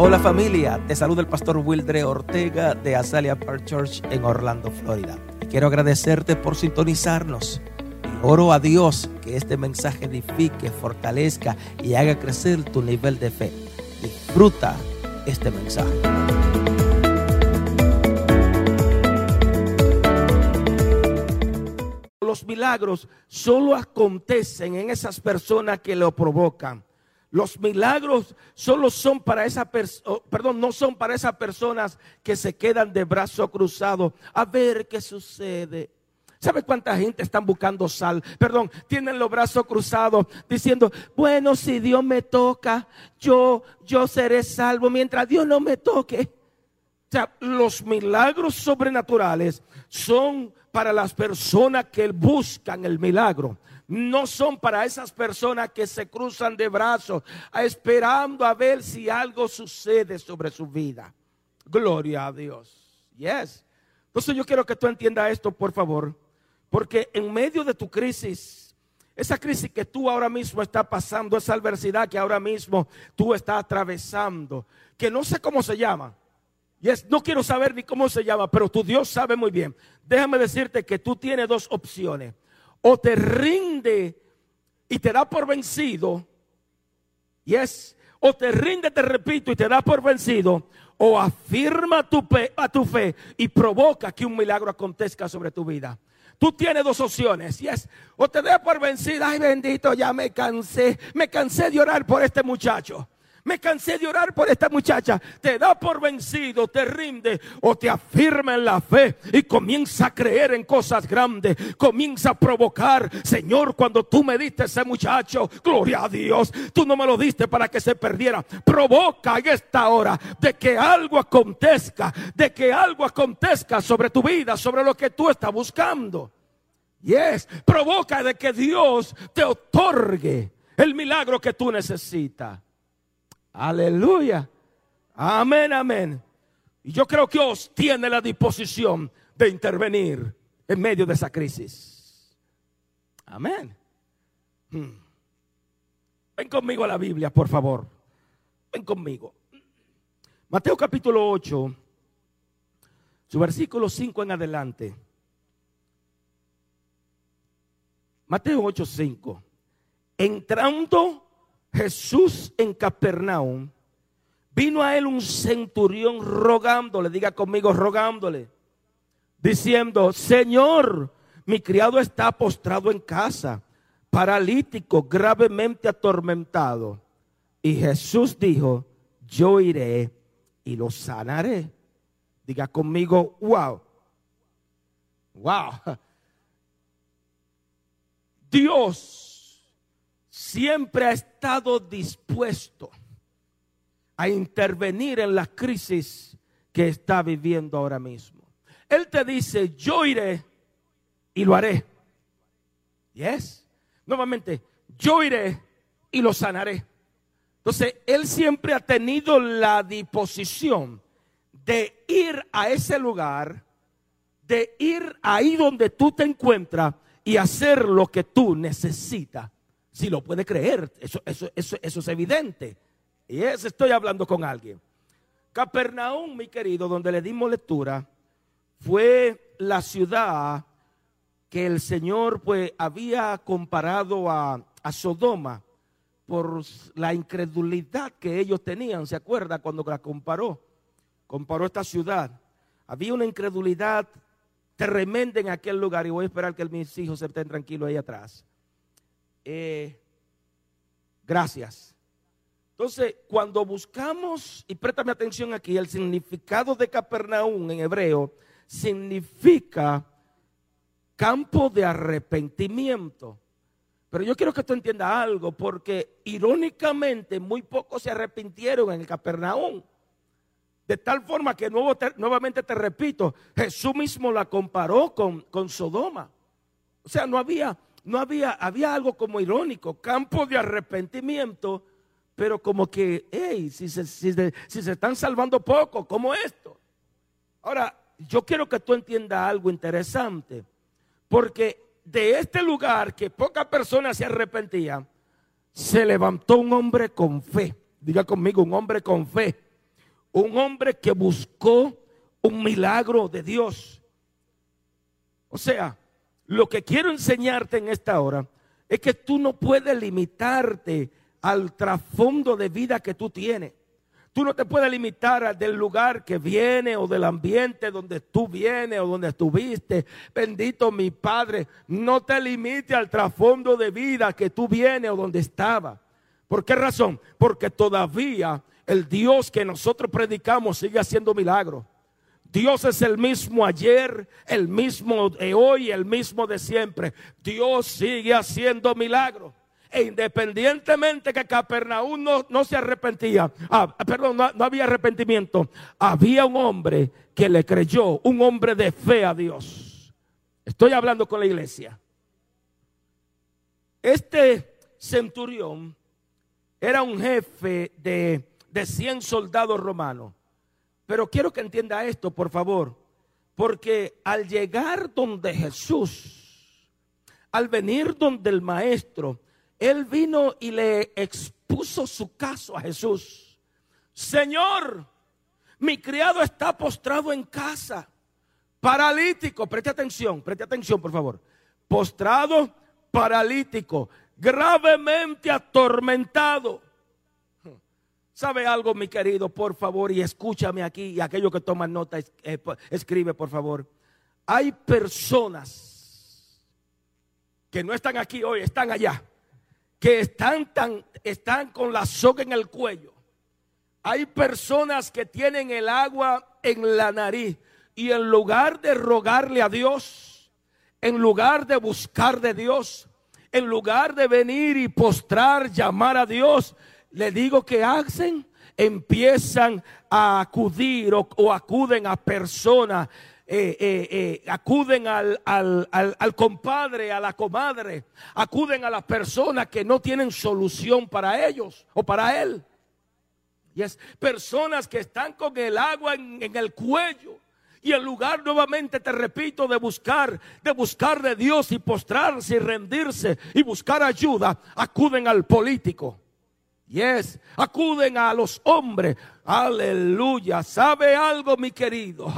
Hola familia, te saluda el pastor Wildre Ortega de Azalea Park Church en Orlando, Florida. Y quiero agradecerte por sintonizarnos. Y oro a Dios que este mensaje edifique, fortalezca y haga crecer tu nivel de fe. Disfruta este mensaje. Los milagros solo acontecen en esas personas que lo provocan. Los milagros solo son para esa persona, perdón, no son para esas personas que se quedan de brazo cruzado a ver qué sucede. ¿Sabe cuánta gente están buscando sal? Perdón, tienen los brazos cruzados diciendo, bueno, si Dios me toca, yo, yo seré salvo mientras Dios no me toque. O sea, los milagros sobrenaturales son para las personas que buscan el milagro no son para esas personas que se cruzan de brazos esperando a ver si algo sucede sobre su vida. Gloria a Dios. Yes. Entonces yo quiero que tú entiendas esto, por favor, porque en medio de tu crisis, esa crisis que tú ahora mismo estás pasando, esa adversidad que ahora mismo tú estás atravesando, que no sé cómo se llama. Yes, no quiero saber ni cómo se llama, pero tu Dios sabe muy bien. Déjame decirte que tú tienes dos opciones o te rinde y te da por vencido, y es, o te rinde, te repito, y te da por vencido, o afirma tu a tu fe y provoca que un milagro acontezca sobre tu vida. Tú tienes dos opciones, y es, o te da por vencida, ay bendito, ya me cansé, me cansé de orar por este muchacho. Me cansé de orar por esta muchacha. Te da por vencido, te rinde o te afirma en la fe y comienza a creer en cosas grandes. Comienza a provocar, Señor, cuando tú me diste ese muchacho, gloria a Dios, tú no me lo diste para que se perdiera. Provoca en esta hora de que algo acontezca, de que algo acontezca sobre tu vida, sobre lo que tú estás buscando. Yes, provoca de que Dios te otorgue el milagro que tú necesitas. Aleluya. Amén, amén. Y yo creo que Dios tiene la disposición de intervenir en medio de esa crisis. Amén. Hmm. Ven conmigo a la Biblia, por favor. Ven conmigo. Mateo capítulo 8, su versículo 5 en adelante. Mateo 8, 5. Entrando Jesús en Capernaum, vino a él un centurión rogándole, diga conmigo, rogándole, diciendo, Señor, mi criado está postrado en casa, paralítico, gravemente atormentado. Y Jesús dijo, yo iré y lo sanaré. Diga conmigo, wow. Wow. Dios siempre ha estado dispuesto a intervenir en la crisis que está viviendo ahora mismo. Él te dice, yo iré y lo haré. Yes. Nuevamente, yo iré y lo sanaré. Entonces, Él siempre ha tenido la disposición de ir a ese lugar, de ir ahí donde tú te encuentras y hacer lo que tú necesitas si lo puede creer, eso, eso, eso, eso es evidente. Y es, estoy hablando con alguien. Capernaum, mi querido, donde le dimos lectura, fue la ciudad que el Señor pues había comparado a, a Sodoma por la incredulidad que ellos tenían. ¿Se acuerda cuando la comparó? Comparó esta ciudad. Había una incredulidad tremenda en aquel lugar y voy a esperar que mis hijos estén tranquilos ahí atrás. Eh, gracias. Entonces, cuando buscamos, y préstame atención aquí, el significado de Capernaum en hebreo significa campo de arrepentimiento. Pero yo quiero que tú entiendas algo, porque irónicamente muy pocos se arrepintieron en el Capernaum. De tal forma que nuevamente te repito, Jesús mismo la comparó con, con Sodoma. O sea, no había no había, había algo como irónico, campo de arrepentimiento, pero como que, hey, si se, si, se están salvando poco, como esto. Ahora, yo quiero que tú entiendas algo interesante, porque de este lugar que pocas personas se arrepentían, se levantó un hombre con fe. Diga conmigo, un hombre con fe. un hombre que buscó un milagro de Dios. O sea, lo que quiero enseñarte en esta hora es que tú no puedes limitarte al trasfondo de vida que tú tienes. Tú no te puedes limitar del lugar que viene o del ambiente donde tú vienes o donde estuviste. Bendito mi Padre, no te limite al trasfondo de vida que tú vienes o donde estaba. ¿Por qué razón? Porque todavía el Dios que nosotros predicamos sigue haciendo milagros. Dios es el mismo ayer, el mismo de hoy, el mismo de siempre. Dios sigue haciendo milagros. E independientemente que Capernaum no, se arrepentía, ah, perdón, no, no había arrepentimiento, había un hombre que le creyó, un hombre de fe a Dios. Estoy hablando con la iglesia. Este centurión era un jefe de, de 100 soldados romanos. Pero quiero que entienda esto, por favor, porque al llegar donde Jesús, al venir donde el maestro, él vino y le expuso su caso a Jesús. Señor, mi criado está postrado en casa, paralítico, preste atención, preste atención por favor, postrado, paralítico, gravemente atormentado. ¿Sabe algo, mi querido? Por favor, y escúchame aquí, y aquello que toman nota, eh, escribe, por favor. Hay personas que no están aquí hoy, están allá, que están, tan, están con la soga en el cuello. Hay personas que tienen el agua en la nariz y en lugar de rogarle a Dios, en lugar de buscar de Dios, en lugar de venir y postrar, llamar a Dios, le digo que hacen, empiezan a acudir o, acuden a personas, eh, eh, eh, acuden al, compadre, a la comadre, acuden a las personas que no tienen solución para ellos o para él. Y es personas que están con el agua en, en el cuello. Y en lugar nuevamente, te repito, de buscar, de buscar de Dios y postrarse y rendirse y buscar ayuda, acuden al político Yes, acuden a los hombres. Aleluya. ¿Sabe algo, mi querido?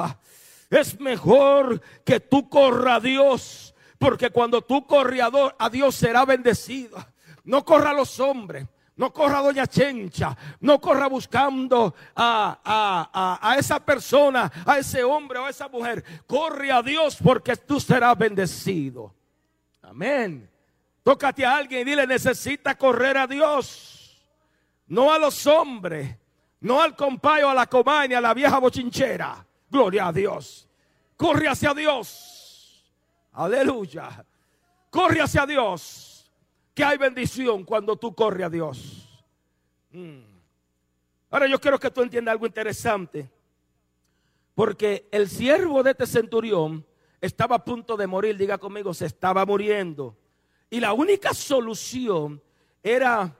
Es mejor que tú corra a Dios, porque cuando tú corres a Dios será bendecido. No corra a los hombres. No corra a Doña Chencha, no corra buscando a, a, a, esa persona, a ese hombre o a esa mujer. Corre a Dios porque tú serás bendecido. Amén. Tócate a alguien y dile, necesita correr a Dios no a los hombres, no al compayo, a la comaña, a la vieja bochinchera. Gloria a Dios. Corre hacia Dios. Aleluya. Corre hacia Dios. Que hay bendición cuando tú corres a Dios. Mm. Ahora yo quiero que tú entiendas algo interesante. Porque el siervo de este centurión estaba a punto de morir. Diga conmigo, se estaba muriendo. Y la única solución era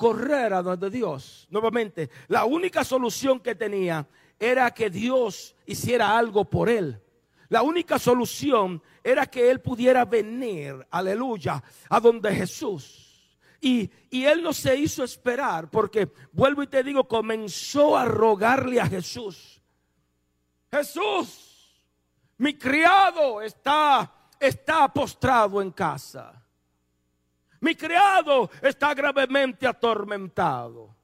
correr a donde Dios. Nuevamente, la única solución que tenía era que Dios hiciera algo por él. La única solución era que él pudiera venir, aleluya, a donde Jesús. Y, y, él no se hizo esperar porque, vuelvo y te digo, comenzó a rogarle a Jesús. Jesús, mi criado está, está postrado en casa. Mi criado está gravemente atormentado.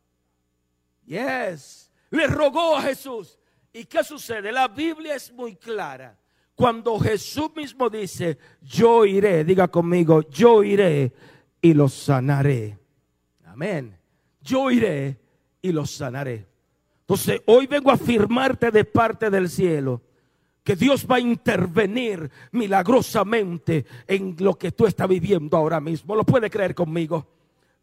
Yes. Le rogó a Jesús. ¿Y qué sucede? La Biblia es muy clara. Cuando Jesús mismo dice, yo iré, diga conmigo, yo iré y los sanaré. Amén. Yo iré y los sanaré. Entonces, hoy vengo a afirmarte de parte del cielo que Dios va a intervenir milagrosamente en lo que tú estás viviendo ahora mismo. ¿Lo puede creer conmigo?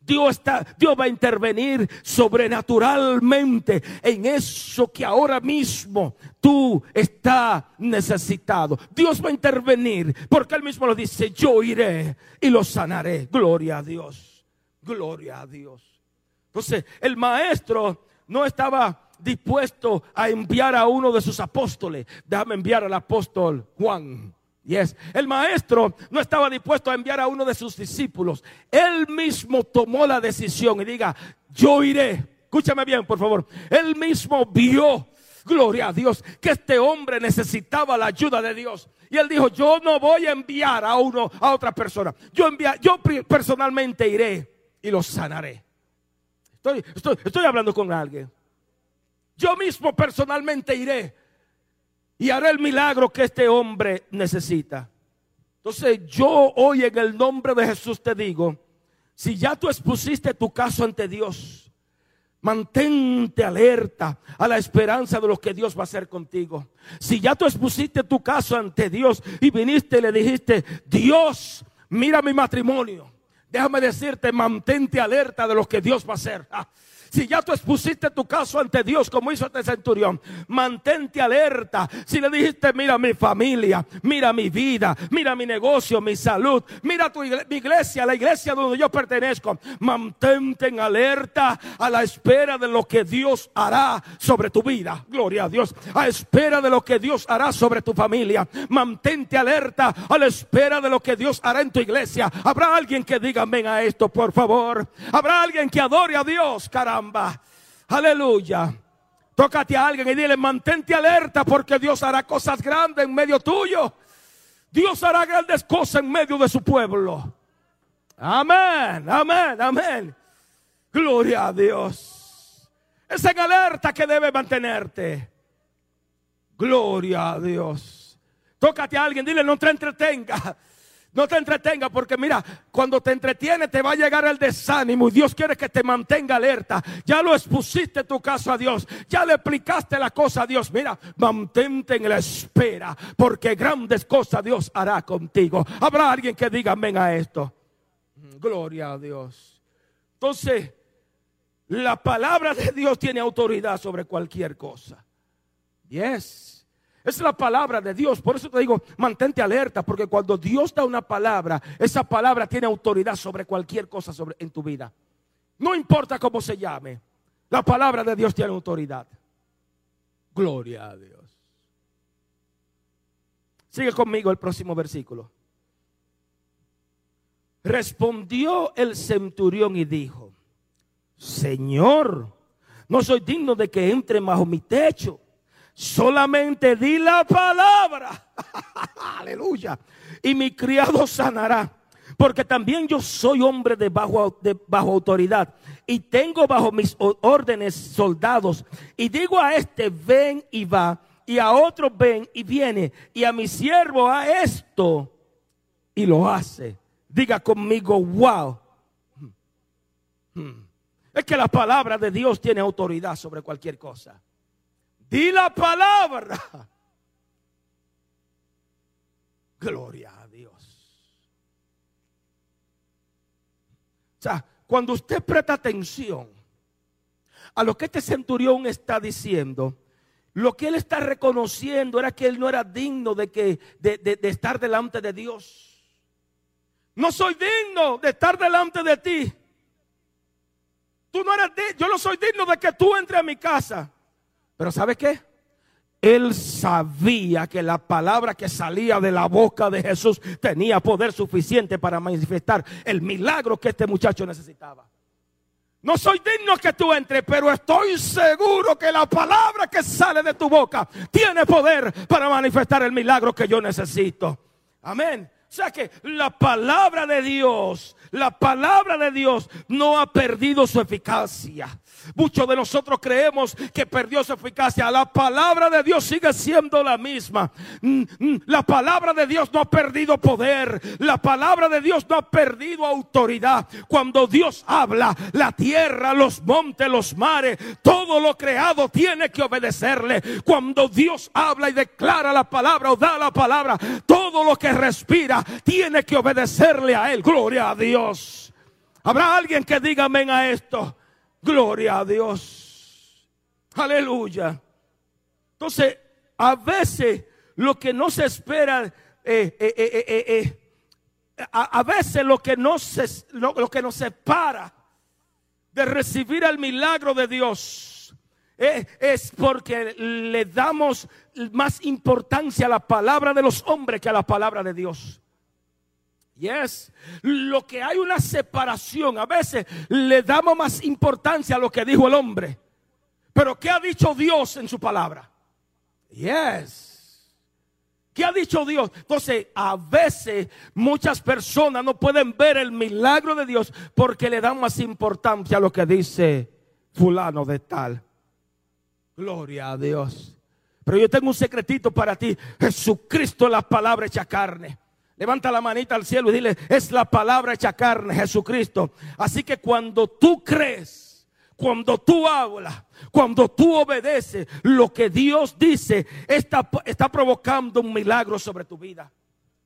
Dios, está, Dios va a intervenir sobrenaturalmente en eso que ahora mismo tú estás necesitado. Dios va a intervenir porque Él mismo lo dice, yo iré y lo sanaré. Gloria a Dios. Gloria a Dios. Entonces, el maestro no estaba dispuesto a enviar a uno de sus apóstoles. Déjame enviar al apóstol Juan. Yes. El maestro no estaba dispuesto a enviar a uno de sus discípulos. Él mismo tomó la decisión y diga, yo iré escúchame bien, por favor. Él mismo vio, gloria a Dios, que este hombre necesitaba la ayuda de Dios. Y él dijo, yo no voy a enviar a uno, a otra persona. Yo, envía, yo personalmente iré y lo sanaré. Estoy, estoy, estoy hablando con alguien. Yo mismo personalmente iré y haré el milagro que este hombre necesita. Entonces yo hoy en el nombre de Jesús te digo, si ya tú expusiste tu caso ante Dios, mantente alerta a la esperanza de lo que Dios va a hacer contigo. Si ya tú expusiste tu caso ante Dios y viniste y le dijiste, Dios, mira mi matrimonio. Déjame decirte, mantente alerta de lo que Dios va a hacer. Ah, si ya tú expusiste tu caso ante Dios como hizo este centurión, mantente alerta. Si le dijiste, mira mi familia, mira mi vida, mira mi negocio, mi salud, mira tu iglesia, mi iglesia, la iglesia donde yo pertenezco, mantente en alerta a la espera de lo que Dios hará sobre tu vida. Gloria a Dios. A espera de lo que Dios hará sobre tu familia. Mantente alerta a la espera de lo que Dios hará en tu iglesia. Habrá alguien que diga amén a esto, por favor. Habrá alguien que adore a Dios, caramba. Aleluya. Tócate a alguien y dile, mantente alerta porque Dios hará cosas grandes en medio tuyo. Dios hará grandes cosas en medio de su pueblo. Amén, amén, amén. Gloria a Dios. Es en alerta que debe mantenerte. Gloria a Dios. Tócate a alguien, dile, no te entretenga. No te entretenga porque mira, cuando te entretiene te va a llegar el desánimo y Dios quiere que te mantenga alerta. Ya lo expusiste tu caso a Dios, ya le explicaste la cosa a Dios. Mira, mantente en la espera porque grandes cosas Dios hará contigo. Habrá alguien que diga amén a esto. Gloria a Dios. Entonces, la palabra de Dios tiene autoridad sobre cualquier cosa. Yes. Es la palabra de Dios. Por eso te digo, mantente alerta, porque cuando Dios da una palabra, esa palabra tiene autoridad sobre cualquier cosa en tu vida. No importa cómo se llame, la palabra de Dios tiene autoridad. Gloria a Dios. Sigue conmigo el próximo versículo. Respondió el centurión y dijo, Señor, no soy digno de que entre bajo mi techo Solamente di la palabra. Aleluya. Y mi criado sanará. Porque también yo soy hombre de bajo, de bajo autoridad. Y tengo bajo mis órdenes soldados. Y digo a este, ven y va. Y a otro, ven y viene. Y a mi siervo a esto. Y lo hace. Diga conmigo, wow. Hmm. Hmm. Es que la palabra de Dios tiene autoridad sobre cualquier cosa. Y la palabra. Gloria a Dios. O sea, cuando usted presta atención a lo que este centurión está diciendo, lo que él está reconociendo era que él no era digno de, que, de, estar delante de Dios. No soy digno de estar delante de ti. Tú no yo no soy digno de que tú entres a mi casa. Pero ¿sabe qué? Él sabía que la palabra que salía de la boca de Jesús tenía poder suficiente para manifestar el milagro que este muchacho necesitaba. No soy digno que tú entres, pero estoy seguro que la palabra que sale de tu boca tiene poder para manifestar el milagro que yo necesito. Amén. O sea que la palabra de Dios, la palabra de Dios no ha perdido su eficacia. Muchos de nosotros creemos que perdió su eficacia. La palabra de Dios sigue siendo la misma. Mm, mm, la palabra de Dios no ha perdido poder. La palabra de Dios no ha perdido autoridad. Cuando Dios habla, la tierra, los montes, los mares, todo lo creado tiene que obedecerle. Cuando Dios habla y declara la palabra o da la palabra, todo lo que respira tiene que obedecerle a Él. Gloria a Dios. Habrá alguien que diga amén a esto. Gloria a Dios. Aleluya. Entonces, a veces lo que no se espera, eh, eh, eh, a, veces lo que, no se, lo, que nos separa de recibir el milagro de Dios es porque le damos más importancia a la palabra de los hombres que a la palabra de Dios. Yes. Lo que hay una separación, a veces le damos más importancia a lo que dijo el hombre. Pero ¿qué ha dicho Dios en su palabra? Yes. ¿Qué ha dicho Dios? Entonces, a veces muchas personas no pueden ver el milagro de Dios porque le dan más importancia a lo que dice fulano de tal. Gloria a Dios. Pero yo tengo un secretito para ti. Jesucristo es la palabra hecha carne. Levanta la manita al cielo y dile, es la palabra hecha carne, Jesucristo. Así que cuando tú crees, cuando tú hablas, cuando tú obedeces lo que Dios dice, está, está provocando un milagro sobre tu vida.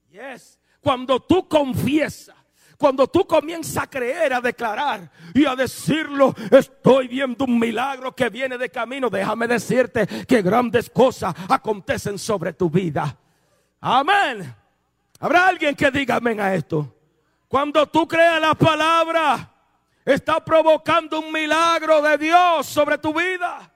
Yes. Cuando tú confiesas, cuando tú comienzas a creer, a declarar y a decirlo, estoy viendo un milagro que viene de camino. Déjame decirte que grandes cosas acontecen sobre tu vida. Amén. Habrá alguien que diga amén a esto. Cuando tú creas la palabra, está provocando un milagro de Dios sobre tu vida,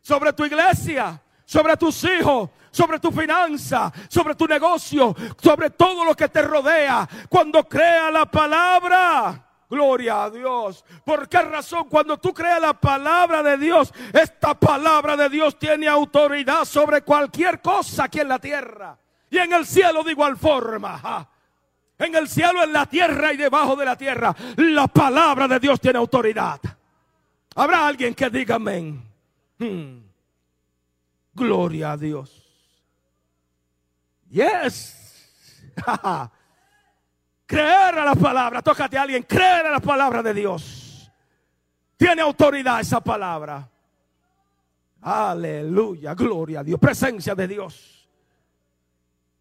sobre tu iglesia, sobre tus hijos, sobre tu finanza, sobre tu negocio, sobre todo lo que te rodea. Cuando crea la palabra, Gloria a Dios. ¿Por qué razón? Cuando tú creas la palabra de Dios, esta palabra de Dios tiene autoridad sobre cualquier cosa aquí en la tierra. Y en el cielo de igual forma. En el cielo, en la tierra y debajo de la tierra. La palabra de Dios tiene autoridad. Habrá alguien que diga amén. Hmm. Gloria a Dios. Yes. creer a la palabra. Tócate a alguien. Creer a la palabra de Dios. Tiene autoridad esa palabra. Aleluya. Gloria a Dios. Presencia de Dios.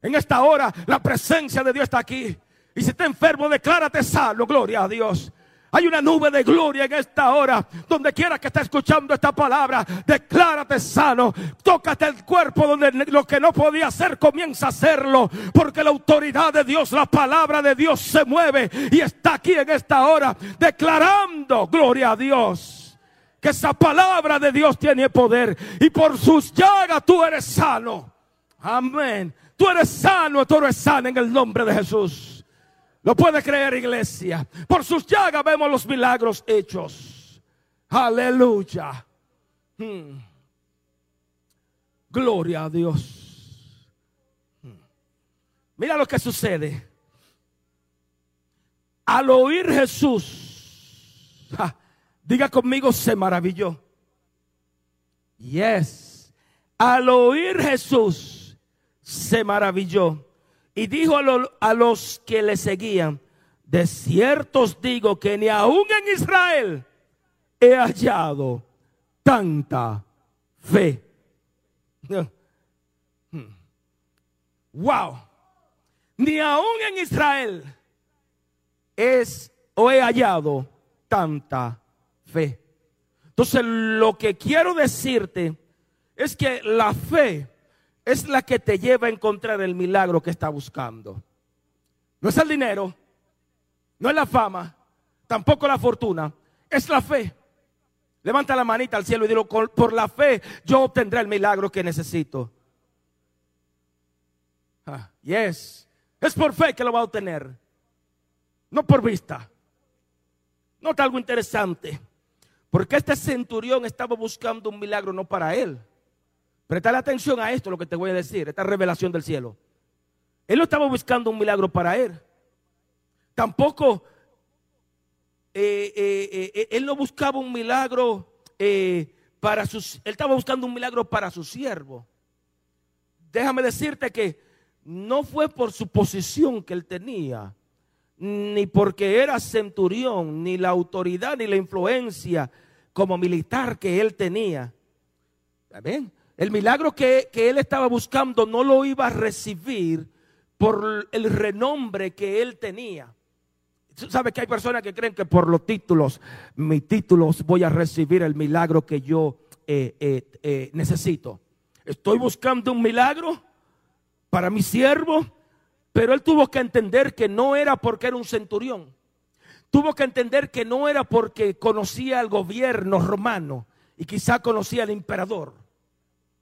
En esta hora la presencia de Dios está aquí. Y si está enfermo, declárate sano. Gloria a Dios. Hay una nube de gloria en esta hora. Donde quiera que esté escuchando esta palabra, declárate sano. Tócate el cuerpo donde lo que no podía hacer comienza a hacerlo. Porque la autoridad de Dios, la palabra de Dios se mueve y está aquí en esta hora declarando, gloria a Dios. Que esa palabra de Dios tiene poder y por sus llagas tú eres sano. Amén. Tú eres sano, tú eres sano en el nombre de Jesús. Lo puede creer, iglesia. Por sus llagas vemos los milagros hechos. Aleluya. Hmm. Gloria a Dios. Hmm. Mira lo que sucede. Al oír Jesús, diga conmigo, se maravilló. Yes. Al oír Jesús, se maravilló y dijo a, los que le seguían, de cierto os digo que ni aún en Israel he hallado tanta fe. Wow. Ni aún en Israel es o he hallado tanta fe. Entonces lo que quiero decirte es que la fe es la que te lleva a encontrar el milagro que está buscando. No es el dinero, no es la fama, tampoco la fortuna, es la fe. Levanta la manita al cielo y dilo, por la fe yo obtendré el milagro que necesito. Ah, yes, es por fe que lo va a obtener, no por vista. Nota algo interesante, porque este centurión estaba buscando un milagro no para él, Presta atención a esto, lo que te voy a decir, esta revelación del cielo. Él no estaba buscando un milagro para él. Tampoco eh, eh, eh, él no buscaba un milagro para sus, él estaba buscando un milagro para su siervo. Déjame decirte que no fue por su posición que él tenía, ni porque era centurión, ni la autoridad, ni la influencia como militar que él tenía. ¿Ven? El milagro que, él estaba buscando no lo iba a recibir por el renombre que él tenía. ¿Sabe que hay personas que creen que por los títulos, mis títulos, voy a recibir el milagro que yo eh, eh, eh, necesito? Estoy buscando un milagro para mi siervo, pero él tuvo que entender que no era porque era un centurión. Tuvo que entender que no era porque conocía al gobierno romano y quizá conocía al emperador.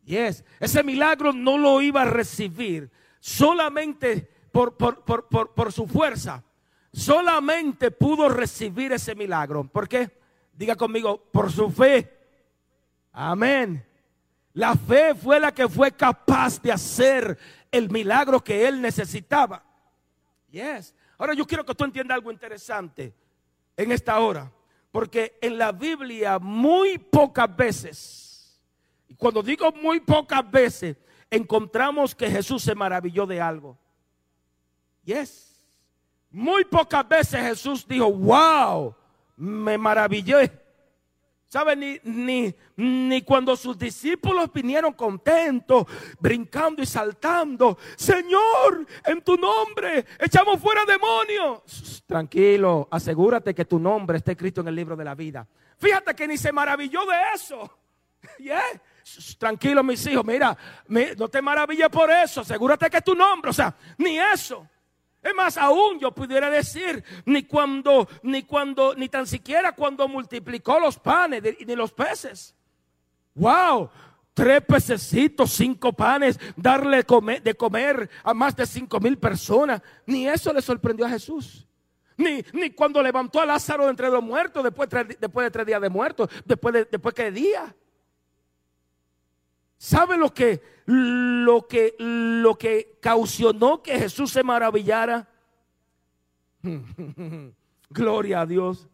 Yes. Ese milagro no lo iba a recibir solamente por, por, su fuerza, solamente pudo recibir ese milagro. ¿Por qué? Diga conmigo, por su fe. Amén. La fe fue la que fue capaz de hacer el milagro que él necesitaba. Yes. Ahora yo quiero que tú entiendas algo interesante en esta hora. Porque en la Biblia muy pocas veces, y cuando digo muy pocas veces, encontramos que Jesús se maravilló de algo. Yes. Muy pocas veces Jesús dijo, wow, me maravillé. ¿Sabe? Ni, ni, ni, cuando sus discípulos vinieron contentos, brincando y saltando. Señor, en tu nombre echamos fuera demonios. Tranquilo, asegúrate que tu nombre esté escrito en el libro de la vida. Fíjate que ni se maravilló de eso. Tranquilo, mis hijos, mira, no te maravilles por eso. Asegúrate que tu nombre, o sea, ni eso. Es más, aún yo pudiera decir, ni cuando, ni cuando, ni tan siquiera cuando multiplicó los panes ni los peces. Wow, tres pececitos, cinco panes, darle de comer a más de cinco mil personas. Ni eso le sorprendió a Jesús. Ni, ni cuando levantó a Lázaro entre los muertos, después, después de tres días de muertos, después de, después que día. ¿Sabe lo que, lo que, lo que caucionó que Jesús se maravillara? Gloria a Dios.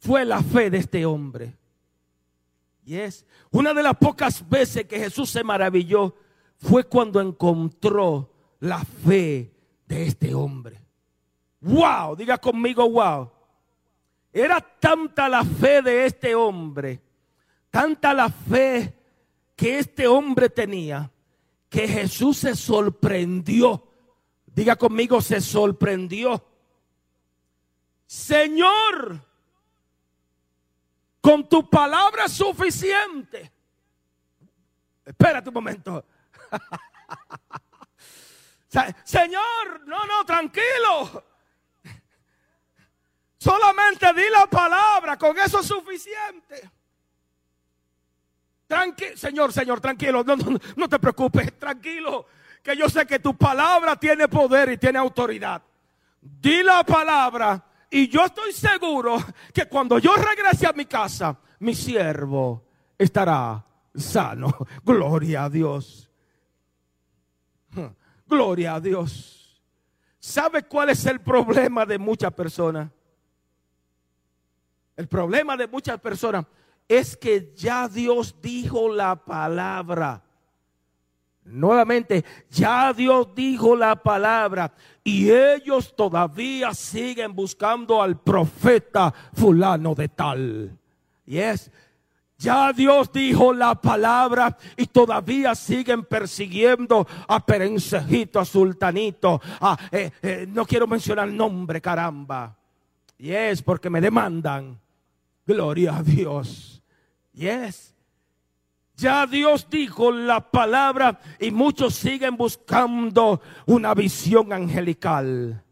Fue la fe de este hombre. Y es una de las pocas veces que Jesús se maravilló fue cuando encontró la fe de este hombre. Wow, diga conmigo, wow. Era tanta la fe de este hombre, tanta la fe que este hombre tenía, que Jesús se sorprendió. Diga conmigo, se sorprendió. Señor, con tu palabra suficiente. Espérate un momento. Señor, no, no, tranquilo. Solamente di la palabra, con eso es suficiente. Tranquilo, Señor, Señor, tranquilo, no, no, te preocupes, tranquilo, que yo sé que tu palabra tiene poder y tiene autoridad. Di la palabra y yo estoy seguro que cuando yo regrese a mi casa, mi siervo estará sano. Gloria a Dios. Gloria a Dios. ¿Sabe cuál es el problema de muchas personas? El problema de muchas personas es que ya Dios dijo la palabra. Nuevamente, ya Dios dijo la palabra y ellos todavía siguen buscando al profeta fulano de tal. Y es, ya Dios dijo la palabra y todavía siguen persiguiendo a Perencejito, a Sultanito, a, eh, eh, no quiero mencionar nombre, caramba. Y es porque me demandan. Gloria a Dios. Yes. Ya Dios dijo la palabra y muchos siguen buscando una visión angelical.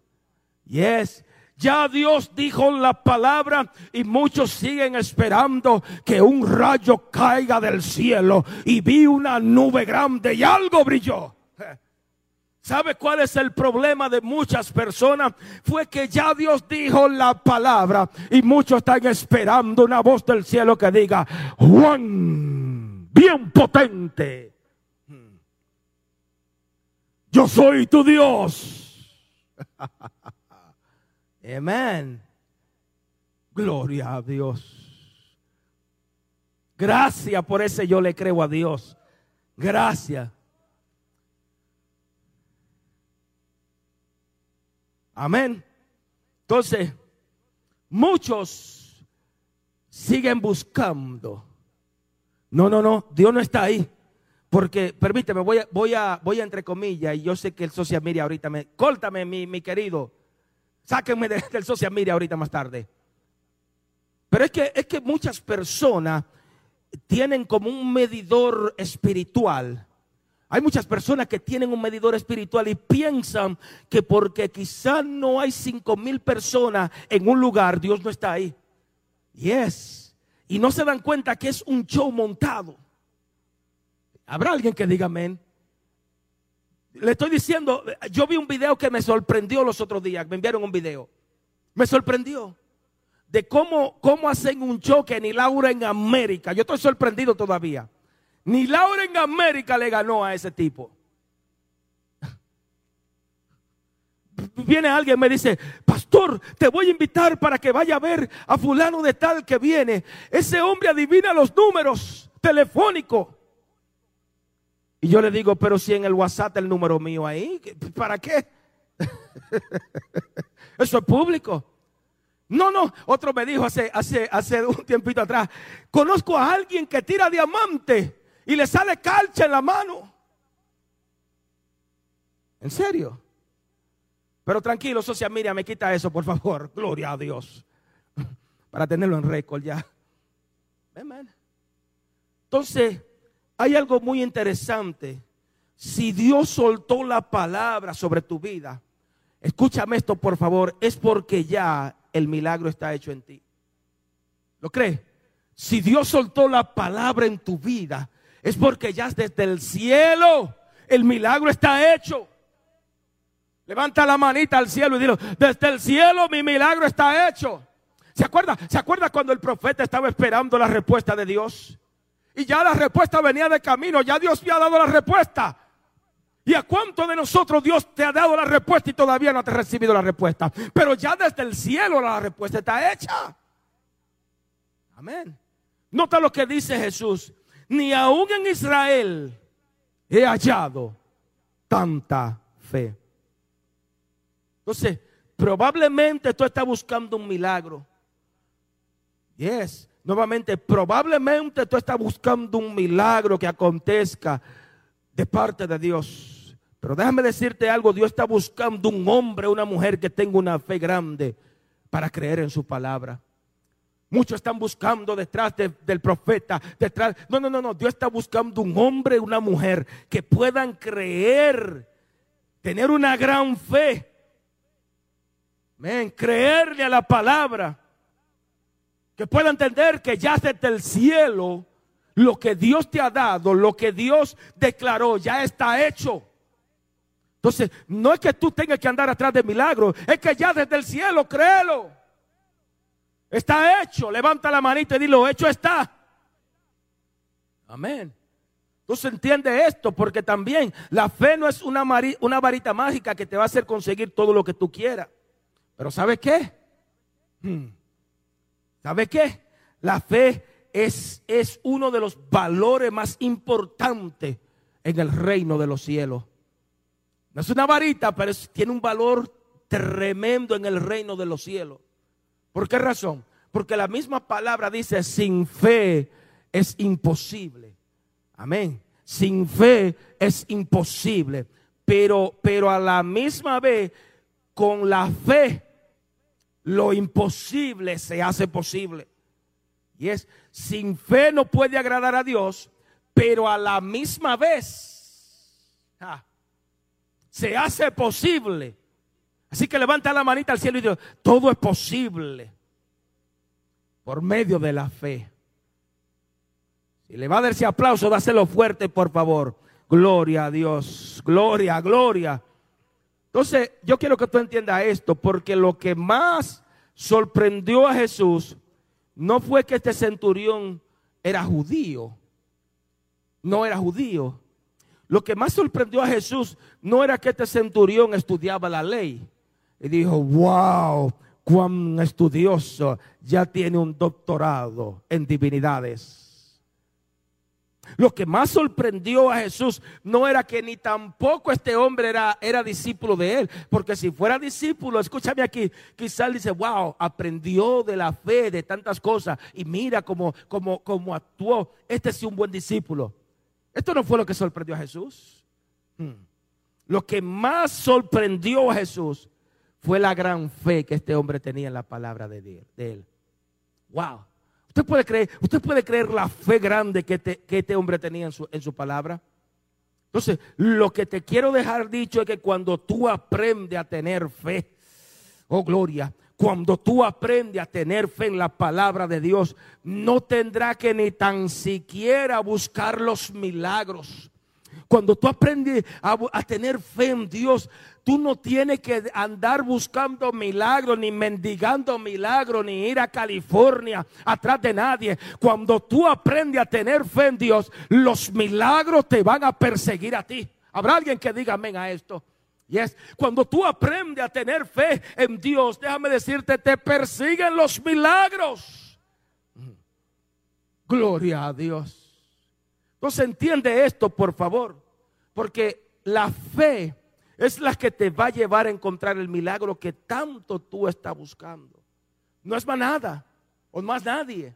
Yes. Ya Dios dijo la palabra y muchos siguen esperando que un rayo caiga del cielo y vi una nube grande y algo brilló. ¿Sabe cuál es el problema de muchas personas? Fue que ya Dios dijo la palabra y muchos están esperando una voz del cielo que diga, Juan, bien potente. Yo soy tu Dios. Amén. Gloria a Dios. Gracias por ese yo le creo a Dios. Gracias. Amén. Entonces, muchos siguen buscando. No, no, no, Dios no está ahí. Porque, permíteme, voy a, voy a, voy a entre comillas, y yo sé que el social media ahorita me, córtame mi, mi querido, sáquenme del social media ahorita más tarde. Pero es que, es que muchas personas tienen como un medidor espiritual hay muchas personas que tienen un medidor espiritual y piensan que porque quizás no hay cinco mil personas en un lugar, Dios no está ahí. Y es. Y no se dan cuenta que es un show montado. ¿Habrá alguien que diga amén? Le estoy diciendo, yo vi un video que me sorprendió los otros días. Me enviaron un video. Me sorprendió de cómo, cómo hacen un choque ni Laura en América. Yo estoy sorprendido todavía. Ni Laura en América le ganó a ese tipo. Viene alguien y me dice, pastor, te voy a invitar para que vaya a ver a fulano de tal que viene. Ese hombre adivina los números telefónicos. Y yo le digo, pero si en el WhatsApp el número mío ahí, ¿para qué? Eso es público. No, no, otro me dijo hace, hace, hace un tiempito atrás, conozco a alguien que tira diamante y le sale calcha en la mano. ¿En serio? Pero tranquilo, socia Miriam, me quita eso, por favor. Gloria a Dios. Para tenerlo en récord ya. Entonces, hay algo muy interesante. Si Dios soltó la palabra sobre tu vida, escúchame esto por favor, es porque ya el milagro está hecho en ti. ¿Lo crees? Si Dios soltó la palabra en tu vida, es porque ya desde el cielo el milagro está hecho. Levanta la manita al cielo y dilo, desde el cielo mi milagro está hecho. ¿Se acuerda? ¿Se acuerda cuando el profeta estaba esperando la respuesta de Dios? Y ya la respuesta venía de camino, ya Dios me ha dado la respuesta. ¿Y a cuánto de nosotros Dios te ha dado la respuesta y todavía no te ha recibido la respuesta? Pero ya desde el cielo la respuesta está hecha. Amén. Nota lo que dice Jesús. Ni aún en Israel he hallado tanta fe. Entonces, probablemente tú estás buscando un milagro. Yes, nuevamente, probablemente tú estás buscando un milagro que acontezca de parte de Dios. Pero déjame decirte algo, Dios está buscando un hombre, una mujer que tenga una fe grande para creer en su palabra. Muchos están buscando detrás del profeta, detrás. No, no, no, no. Dios está buscando un hombre, una mujer que puedan creer, tener una gran fe. Ven, creerle a la palabra. Que pueda entender que ya desde el cielo lo que Dios te ha dado, lo que Dios declaró, ya está hecho. Entonces, no es que tú tengas que andar atrás de milagros, es que ya desde el cielo, créelo. Está hecho. Levanta la manita y dilo, hecho está. Amén. Entonces entiende esto, porque también la fe no es una, una varita mágica que te va a hacer conseguir todo lo que tú quieras. Pero ¿sabe qué? Hmm. ¿Sabe qué? La fe es, es uno de los valores más importantes en el reino de los cielos. No es una varita, pero tiene un valor tremendo en el reino de los cielos. ¿Por qué razón? Porque la misma palabra dice, sin fe es imposible. Amén. Sin fe es imposible. Pero, pero a la misma vez, con la fe, lo imposible se hace posible. Y es, sin fe no puede agradar a Dios, pero a la misma vez se hace posible. Así que levanta la manita al cielo y dice, todo es posible por medio de la fe. Si le va a dar ese aplauso, dáselo fuerte, por favor. Gloria a Dios, gloria, gloria. Entonces, yo quiero que tú entiendas esto, porque lo que más sorprendió a Jesús no fue que este centurión era judío, no era judío. Lo que más sorprendió a Jesús no era que este centurión estudiaba la ley. Y dijo, wow, cuán estudioso, ya tiene un doctorado en divinidades. Lo que más sorprendió a Jesús no era que ni tampoco este hombre era, era discípulo de él, porque si fuera discípulo, escúchame aquí, quizás dice, wow, aprendió de la fe, de tantas cosas, y mira cómo, cómo, cómo actuó. Este es un buen discípulo. Esto no fue lo que sorprendió a Jesús. Hmm. Lo que más sorprendió a Jesús fue la gran fe que este hombre tenía en la palabra de él. Wow. Usted puede creer, usted puede creer la fe grande que, este hombre tenía en su, en su palabra. Entonces, lo que te quiero dejar dicho es que cuando tú aprendes a tener fe, oh gloria, cuando tú aprendes a tener fe en la palabra de Dios, no tendrá que ni tan siquiera buscar los milagros. Cuando tú aprendes a, tener fe en Dios, tú no tienes que andar buscando milagros, ni mendigando milagros, ni ir a California atrás de nadie. Cuando tú aprendes a tener fe en Dios, los milagros te van a perseguir a ti. ¿Habrá alguien que diga amén a esto? Y es cuando tú aprendes a tener fe en Dios, déjame decirte, te persiguen los milagros. Gloria a Dios. Entonces entiende esto, por favor, porque la fe es la que te va a llevar a encontrar el milagro que tanto tú estás buscando. No es más nada, o más nadie.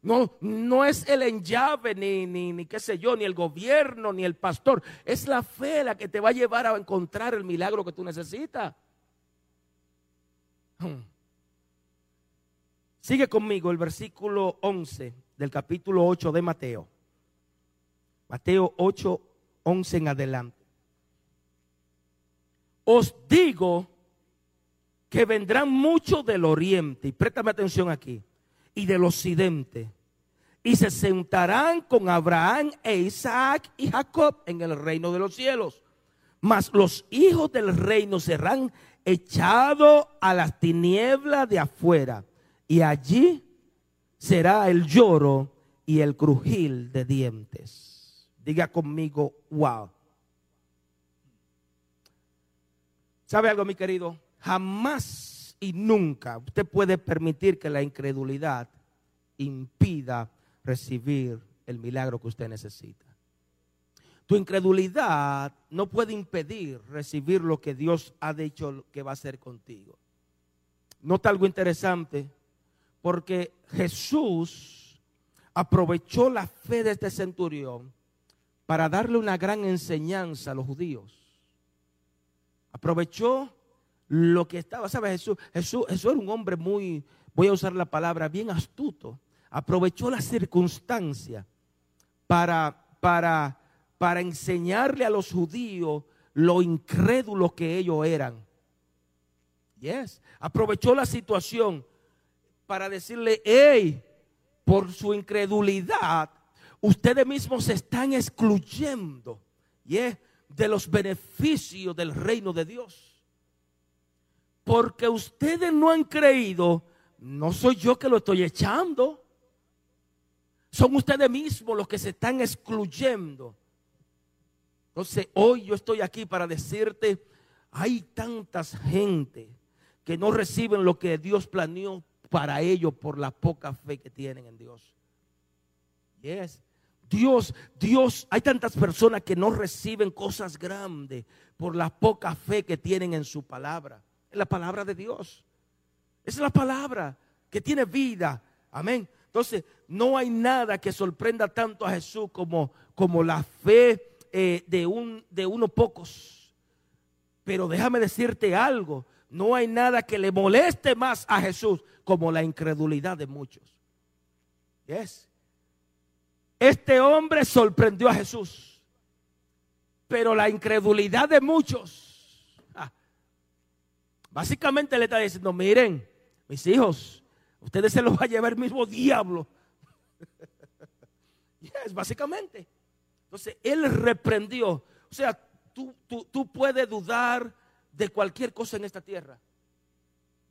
No, no es el enllave, ni, ni, ni qué sé yo, ni el gobierno, ni el pastor. Es la fe la que te va a llevar a encontrar el milagro que tú necesitas. Hmm. Sigue conmigo el versículo 11 del capítulo 8 de Mateo. Mateo 8, 11 en adelante. Os digo que vendrán muchos del oriente, y préstame atención aquí, y del occidente, y se sentarán con Abraham e Isaac y Jacob en el reino de los cielos. Mas los hijos del reino serán echados a las tinieblas de afuera, y allí será el lloro y el crujir de dientes. Diga conmigo, wow. ¿Sabe algo, mi querido? Jamás y nunca usted puede permitir que la incredulidad impida recibir el milagro que usted necesita. Tu incredulidad no puede impedir recibir lo que Dios ha dicho que va a hacer contigo. Nota algo interesante, porque Jesús aprovechó la fe de este centurión para darle una gran enseñanza a los judíos. Aprovechó lo que estaba, ¿sabes? Jesús, Jesús, Jesús era un hombre muy, voy a usar la palabra, bien astuto. Aprovechó la circunstancia para, para, para enseñarle a los judíos lo incrédulos que ellos eran. Yes. Aprovechó la situación para decirle, hey, por su incredulidad, ustedes mismos se están excluyendo de los beneficios del reino de Dios. Porque ustedes no han creído, no soy yo que lo estoy echando. Son ustedes mismos los que se están excluyendo. Entonces, hoy yo estoy aquí para decirte, hay tantas gente que no reciben lo que Dios planeó para ellos por la poca fe que tienen en Dios. Yes. Dios, Dios, hay tantas personas que no reciben cosas grandes por la poca fe que tienen en su palabra. En la palabra de Dios. Es la palabra que tiene vida. Amén. Entonces, no hay nada que sorprenda tanto a Jesús como, como la fe eh, de, un, de unos pocos. Pero déjame decirte algo. No hay nada que le moleste más a Jesús como la incredulidad de muchos. Yes. Este hombre sorprendió a Jesús. Pero la incredulidad de muchos, ah, básicamente le está diciendo, miren, mis hijos, ustedes se los va a llevar el mismo diablo. Es básicamente. Entonces, él reprendió. O sea, tú, tú, tú puedes dudar de cualquier cosa en esta tierra.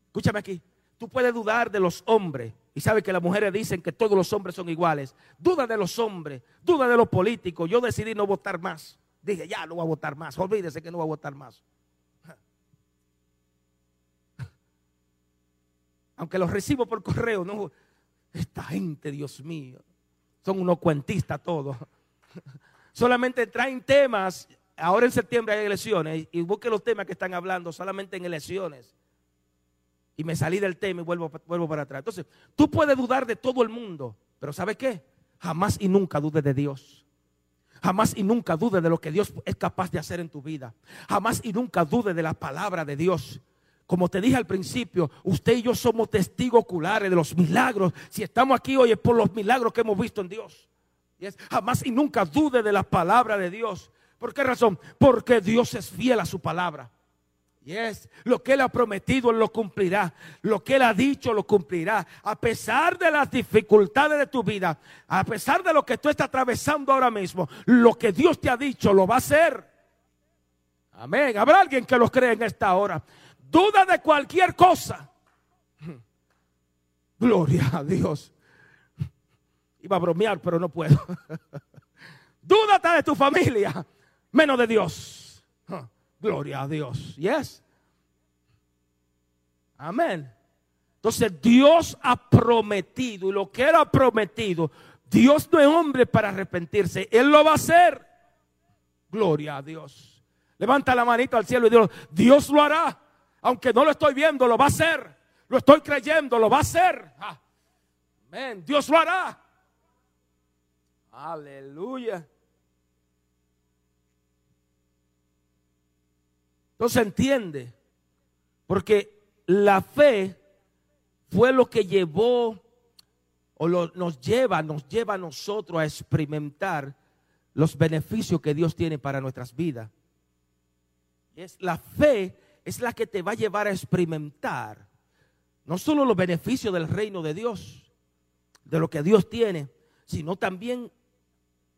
Escúchame aquí. Tú puedes dudar de los hombres. Y sabe que las mujeres dicen que todos los hombres son iguales. Duda de los hombres, duda de los políticos. Yo decidí no votar más. Dije, ya no voy a votar más. Olvídese que no voy a votar más. Aunque los recibo por correo, no. Esta gente, Dios mío, son unos cuentistas todos. Solamente traen temas. Ahora en septiembre hay elecciones y busque los temas que están hablando solamente en elecciones y me salí del tema y vuelvo, vuelvo para atrás. Entonces, tú puedes dudar de todo el mundo, pero ¿sabes qué? Jamás y nunca dudes de Dios. Jamás y nunca dudes de lo que Dios es capaz de hacer en tu vida. Jamás y nunca dudes de la palabra de Dios. Como te dije al principio, usted y yo somos testigos oculares de los milagros. Si estamos aquí hoy es por los milagros que hemos visto en Dios. Jamás y nunca dude de la palabra de Dios. ¿Por qué razón? Porque Dios es fiel a su palabra. Yes. Lo que Él ha prometido, Él lo cumplirá. Lo que Él ha dicho, lo cumplirá. A pesar de las dificultades de tu vida, a pesar de lo que tú estás atravesando ahora mismo, lo que Dios te ha dicho, lo va a hacer. Amén. Habrá alguien que lo cree en esta hora. Duda de cualquier cosa. Gloria a Dios. Iba a bromear, pero no puedo. Dúdate de tu familia, menos de Dios. Gloria a Dios. Yes. Amén. Entonces Dios ha prometido y lo que Él prometido, Dios no es hombre para arrepentirse. Él lo va a hacer. Gloria a Dios. Levanta la manito al cielo y Dios, Dios lo hará. Aunque no lo estoy viendo, lo va a hacer. Lo estoy creyendo, lo va a hacer. Amén. Dios lo hará. Aleluya. Se entiende, porque la fe fue lo que llevó o nos lleva, nos lleva a nosotros a experimentar los beneficios que Dios tiene para nuestras vidas. Es, la fe es la que te va a llevar a experimentar no solo los beneficios del reino de Dios, de lo que Dios tiene, sino también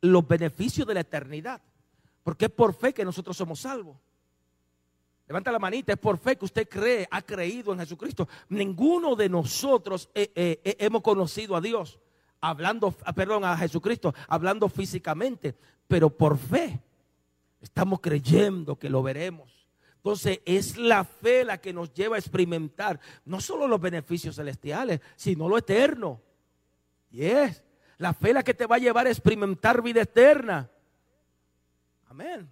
los beneficios de la eternidad. Porque es por fe que nosotros somos salvos. Levanta la manita, es por fe que usted cree, ha creído en Jesucristo. Ninguno de nosotros eh, eh, eh, hemos conocido a Dios, hablando, perdón, a Jesucristo, hablando físicamente, pero por fe estamos creyendo que lo veremos. Entonces es la fe la que nos lleva a experimentar no solo los beneficios celestiales, sino lo eterno. Y es la fe la que te va a llevar a experimentar vida eterna. Amén.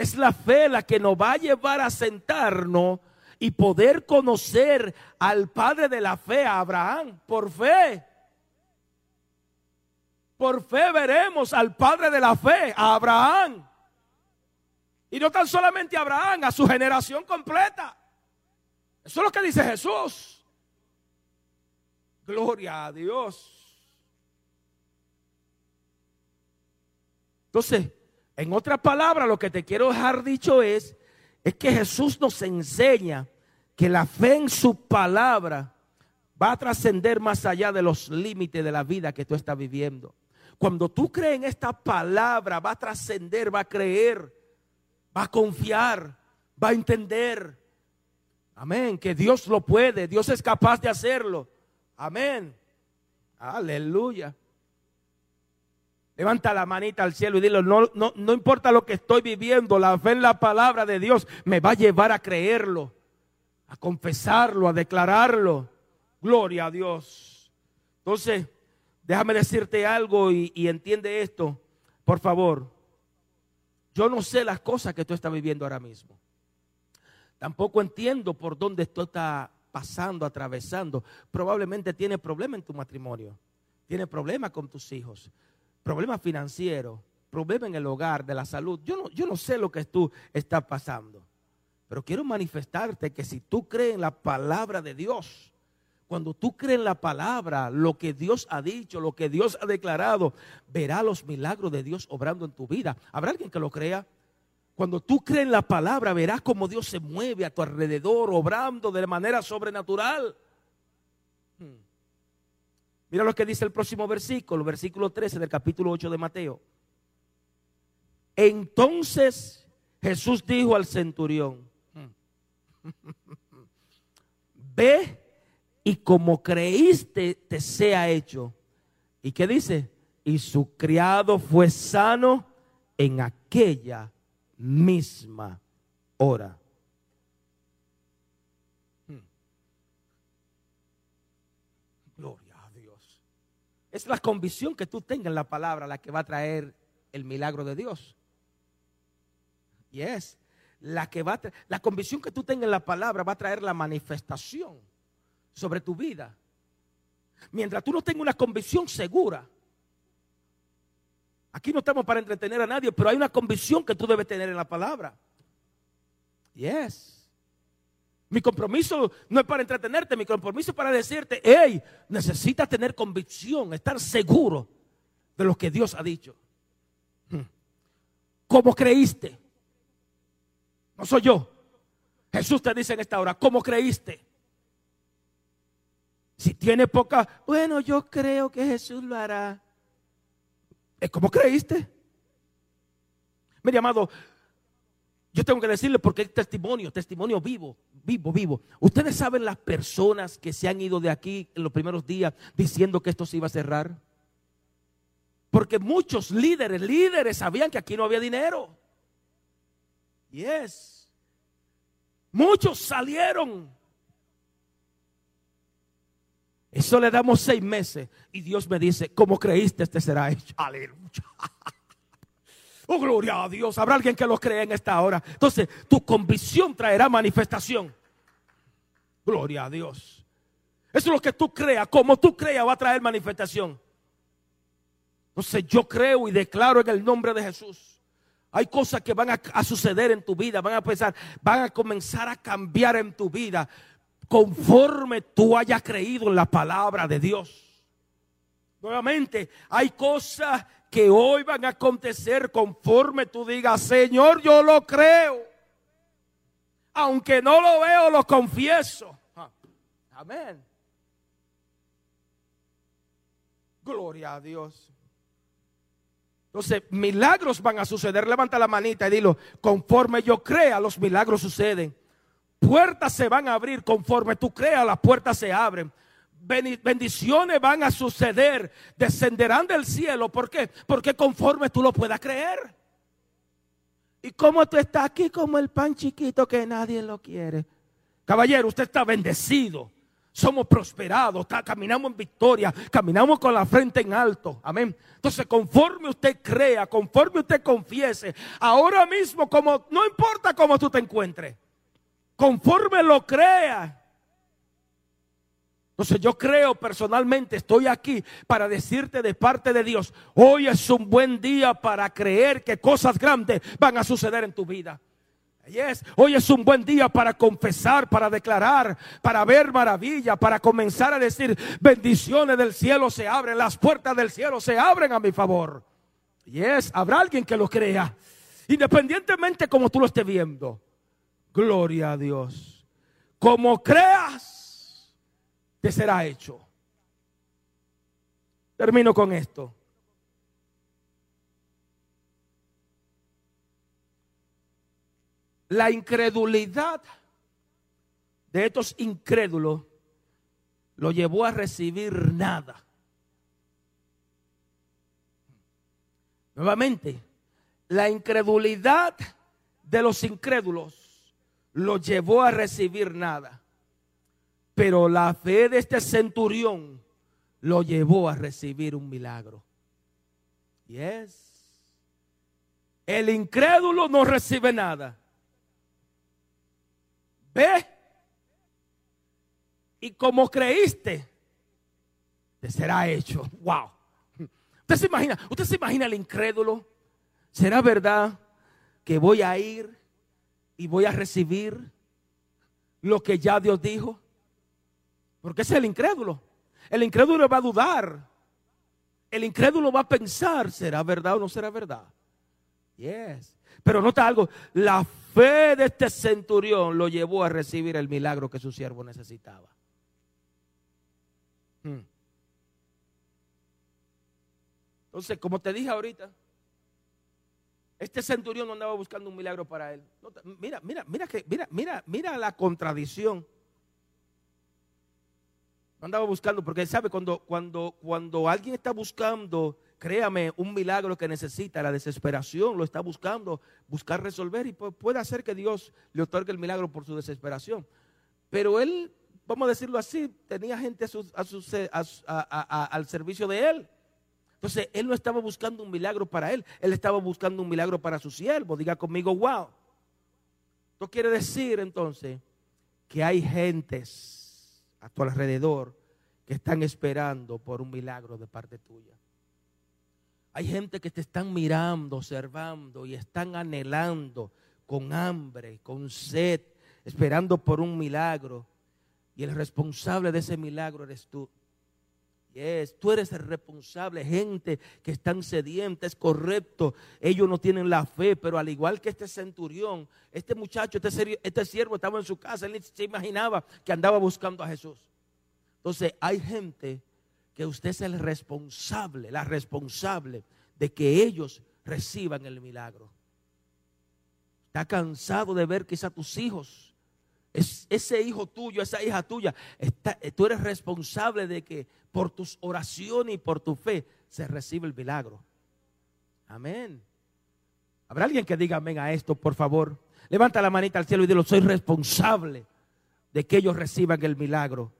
Es la fe la que nos va a llevar a sentarnos y poder conocer al Padre de la fe, a Abraham, por fe. Por fe veremos al Padre de la fe, a Abraham. Y no tan solamente a Abraham, a su generación completa. Eso es lo que dice Jesús. Gloria a Dios. Entonces, en otras palabras, lo que te quiero dejar dicho es, es que Jesús nos enseña que la fe en su palabra va a trascender más allá de los límites de la vida que tú estás viviendo. Cuando tú crees en esta palabra, va a trascender, va a creer, va a confiar, va a entender. Amén, que Dios lo puede, Dios es capaz de hacerlo. Amén. Aleluya. Levanta la manita al cielo y dile, no, no, no importa lo que estoy viviendo, la fe en la palabra de Dios me va a llevar a creerlo, a confesarlo, a declararlo. Gloria a Dios. Entonces, déjame decirte algo y, entiende esto, por favor. Yo no sé las cosas que tú estás viviendo ahora mismo. Tampoco entiendo por dónde tú estás pasando, atravesando. Probablemente tiene problemas en tu matrimonio. Tiene problemas con tus hijos problemas financieros, problemas en el hogar, de la salud. Yo no, yo no sé lo que tú estás pasando. Pero quiero manifestarte que si tú crees en la palabra de Dios, cuando tú crees en la palabra, lo que Dios ha dicho, lo que Dios ha declarado, verá los milagros de Dios obrando en tu vida. ¿Habrá alguien que lo crea? Cuando tú crees en la palabra, verás cómo Dios se mueve a tu alrededor, obrando de manera sobrenatural. Hmm. Mira lo que dice el próximo versículo, versículo 13 del capítulo 8 de Mateo. Entonces Jesús dijo al centurión, ve y como creíste te sea hecho. ¿Y qué dice? Y su criado fue sano en aquella misma hora. Es la convicción que tú tengas en la palabra la que va a traer el milagro de Dios. Y es la que va a la convicción que tú tengas en la palabra va a traer la manifestación sobre tu vida. Mientras tú no tengas una convicción segura. Aquí no estamos para entretener a nadie, pero hay una convicción que tú debes tener en la palabra. Yes. Mi compromiso no es para entretenerte, mi compromiso es para decirte, hey, necesitas tener convicción, estar seguro de lo que Dios ha dicho. Hmm. ¿Cómo creíste? No soy yo. Jesús te dice en esta hora, ¿cómo creíste? Si tiene poca, bueno, yo creo que Jesús lo hará. ¿Es como creíste? Mire, amado, yo tengo que decirle porque es testimonio, testimonio vivo, vivo, vivo. Ustedes saben las personas que se han ido de aquí en los primeros días diciendo que esto se iba a cerrar. Porque muchos líderes, líderes sabían que aquí no había dinero. Yes. Muchos salieron. Eso le damos seis meses y Dios me dice, como creíste, este será hecho. Aleluya. Oh, gloria a Dios. Habrá alguien que lo cree en esta hora. Entonces, tu convicción traerá manifestación. Gloria a Dios. Eso es lo que tú creas. Como tú creas, va a traer manifestación. Entonces, yo creo y declaro en el nombre de Jesús. Hay cosas que van a, a suceder en tu vida, van a pensar, van a comenzar a cambiar en tu vida conforme tú hayas creído en la palabra de Dios. Nuevamente, hay cosas que hoy van a acontecer conforme tú digas, Señor, yo lo creo. Aunque no lo veo, lo confieso. Ah, amén. Gloria a Dios. Entonces, milagros van a suceder. Levanta la manita y dilo, conforme yo crea, los milagros suceden. Puertas se van a abrir conforme tú creas, las puertas se abren bendiciones van a suceder, descenderán del cielo. ¿Por qué? Porque conforme tú lo puedas creer. Y como tú estás aquí como el pan chiquito que nadie lo quiere. Caballero, usted está bendecido. Somos prosperados, caminamos en victoria, caminamos con la frente en alto. Amén. Entonces, conforme usted crea, conforme usted confiese, ahora mismo, como no importa cómo tú te encuentres, conforme lo crea, entonces yo creo personalmente, estoy aquí para decirte de parte de Dios, hoy es un buen día para creer que cosas grandes van a suceder en tu vida. Yes. Hoy es un buen día para confesar, para declarar, para ver maravilla, para comenzar a decir bendiciones del cielo se abren, las puertas del cielo se abren a mi favor. Yes, habrá alguien que lo crea, independientemente como tú lo estés viendo. Gloria a Dios. Como creas te será hecho. Termino con esto. La incredulidad de estos incrédulos lo llevó a recibir nada. Nuevamente, la incredulidad de los incrédulos lo llevó a recibir nada. Pero la fe de este centurión lo llevó a recibir un milagro. Yes. El incrédulo no recibe nada. Ve. Y como creíste, te será hecho. Wow. Usted se imagina, usted se imagina el incrédulo. ¿Será verdad que voy a ir y voy a recibir lo que ya Dios dijo? Porque es el incrédulo. El incrédulo va a dudar. El incrédulo va a pensar, ¿será verdad o no será verdad? Yes. Pero nota algo, la fe de este centurión lo llevó a recibir el milagro que su siervo necesitaba. Hmm. Entonces, como te dije ahorita, este centurión no andaba buscando un milagro para él. Mira, mira, mira que, mira, mira, mira la contradicción andaba buscando, porque sabe, cuando, cuando, cuando alguien está buscando, créame, un milagro que necesita, la desesperación, lo está buscando, buscar resolver y puede hacer que Dios le otorgue el milagro por su desesperación. Pero él, vamos a decirlo así, tenía gente al servicio de él. Entonces, él no estaba buscando un milagro para él, él estaba buscando un milagro para su siervo. Diga conmigo, wow. Esto quiere decir entonces que hay gentes a tu alrededor que están esperando por un milagro de parte tuya. Hay gente que te están mirando, observando y están anhelando con hambre, con sed, esperando por un milagro. Y el responsable de ese milagro eres tú. Yes, tú eres el responsable, gente que están sedienta, es correcto. Ellos no tienen la fe, pero al igual que este centurión, este muchacho, este, este siervo estaba en su casa, él se imaginaba que andaba buscando a Jesús. Entonces, hay gente que usted es el responsable, la responsable de que ellos reciban el milagro. Está cansado de ver quizá tus hijos es, ese hijo tuyo, esa hija tuya, tú eres responsable de que por tus oraciones y por tu fe se recibe el milagro. Amén. ¿Habrá alguien que diga amén a esto, por favor? Levanta la manita al cielo y dilo, soy responsable de que ellos reciban el milagro.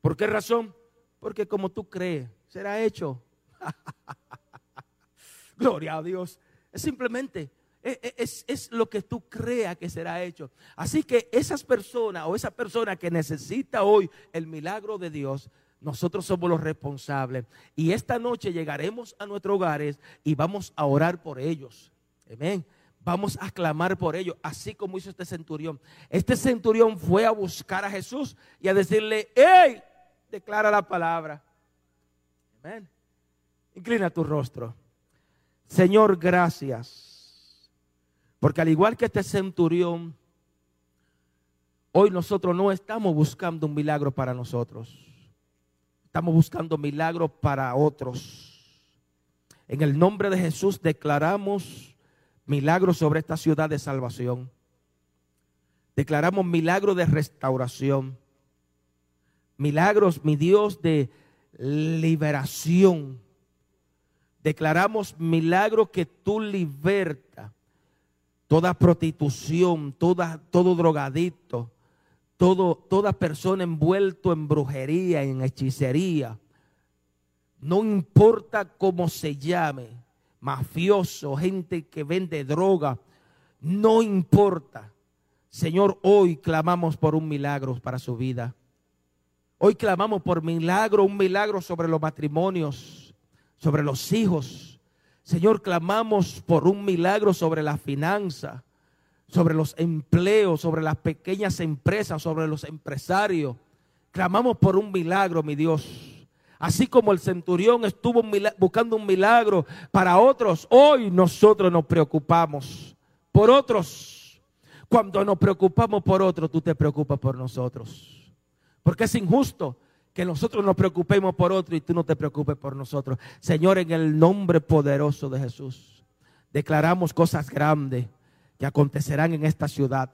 ¿Por qué razón? Porque como tú crees, será hecho. Gloria a Dios. Es simplemente e, e, es, lo que tú creas que será hecho. Así que esas personas o esa persona que necesita hoy el milagro de Dios, nosotros somos los responsables. Y esta noche llegaremos a nuestros hogares y vamos a orar por ellos. Amén. Vamos a clamar por ellos, así como hizo este centurión. Este centurión fue a buscar a Jesús y a decirle, ¡Ey! Declara la palabra. Amén. Inclina tu rostro. Señor, gracias porque al igual que este centurión, hoy nosotros no estamos buscando un milagro para nosotros. Estamos buscando milagros para otros. En el nombre de Jesús declaramos milagros sobre esta ciudad de salvación. Declaramos milagros de restauración. Milagros, mi Dios, de liberación. Declaramos milagros que tú libertas toda prostitución, toda, todo drogadicto, todo, toda persona envuelto en brujería, en hechicería, no importa cómo se llame, mafioso, gente que vende droga, no importa. Señor, hoy clamamos por un milagro para su vida. Hoy clamamos por milagro, un milagro sobre los matrimonios, sobre los hijos, Señor, clamamos por un milagro sobre la finanza, sobre los empleos, sobre las pequeñas empresas, sobre los empresarios. Clamamos por un milagro, mi Dios. Así como el centurión estuvo buscando un milagro para otros, hoy nosotros nos preocupamos por otros. Cuando nos preocupamos por otros, tú te preocupas por nosotros. Porque es injusto que nosotros nos preocupemos por otro y tú no te preocupes por nosotros. Señor, en el nombre poderoso de Jesús, declaramos cosas grandes que acontecerán en esta ciudad.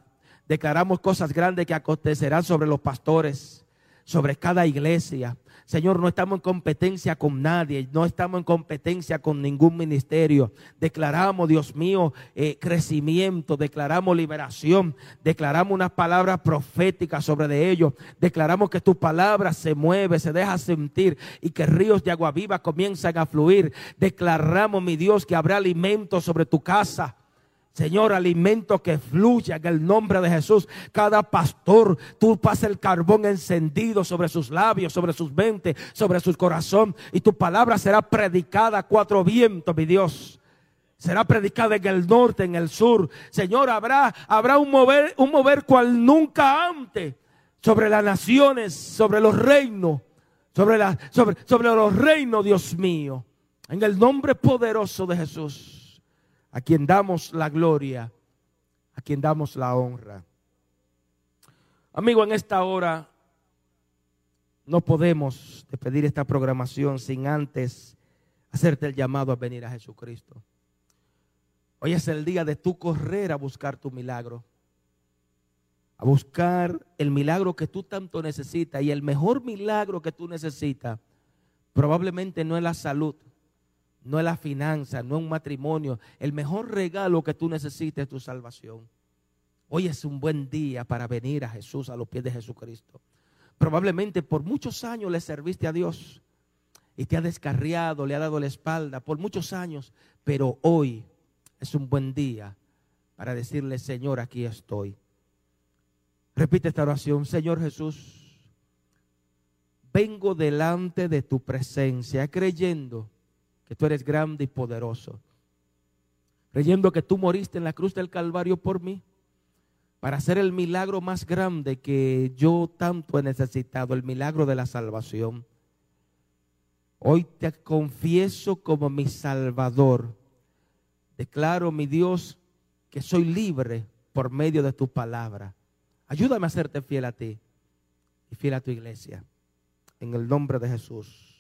Declaramos cosas grandes que acontecerán sobre los pastores, sobre cada iglesia, Señor, no estamos en competencia con nadie, no estamos en competencia con ningún ministerio. Declaramos, Dios mío, eh, crecimiento, declaramos liberación, declaramos unas palabras proféticas sobre de ellos, declaramos que tu palabra se mueve, se deja sentir y que ríos de agua viva comienzan a fluir. Declaramos, mi Dios, que habrá alimento sobre tu casa. Señor, alimento que fluya en el nombre de Jesús. Cada pastor, tú pasas el carbón encendido sobre sus labios, sobre sus mentes, sobre su corazón. Y tu palabra será predicada a cuatro vientos, mi Dios. Será predicada en el norte, en el sur. Señor, habrá, habrá un mover, un mover cual nunca antes sobre las naciones, sobre los reinos, sobre, los reinos, Dios mío. En el nombre poderoso de Jesús a quien damos la gloria, a quien damos la honra. Amigo, en esta hora no podemos despedir esta programación sin antes hacerte el llamado a venir a Jesucristo. Hoy es el día de tu correr a buscar tu milagro, a buscar el milagro que tú tanto necesitas y el mejor milagro que tú necesitas probablemente no es la salud, no es la finanza, no es un matrimonio. El mejor regalo que tú necesites es tu salvación. Hoy es un buen día para venir a Jesús, a los pies de Jesucristo. Probablemente por muchos años le serviste a Dios y te ha descarriado, le ha dado la espalda por muchos años, pero hoy es un buen día para decirle, Señor, aquí estoy. Repite esta oración, Señor Jesús, vengo delante de tu presencia creyendo que tú eres grande y poderoso. Creyendo que tú moriste en la cruz del Calvario por mí, para hacer el milagro más grande que yo tanto he necesitado, el milagro de la salvación. Hoy te confieso como mi Salvador. Declaro, mi Dios, que soy libre por medio de tu palabra. Ayúdame a hacerte fiel a ti y fiel a tu iglesia. En el nombre de Jesús.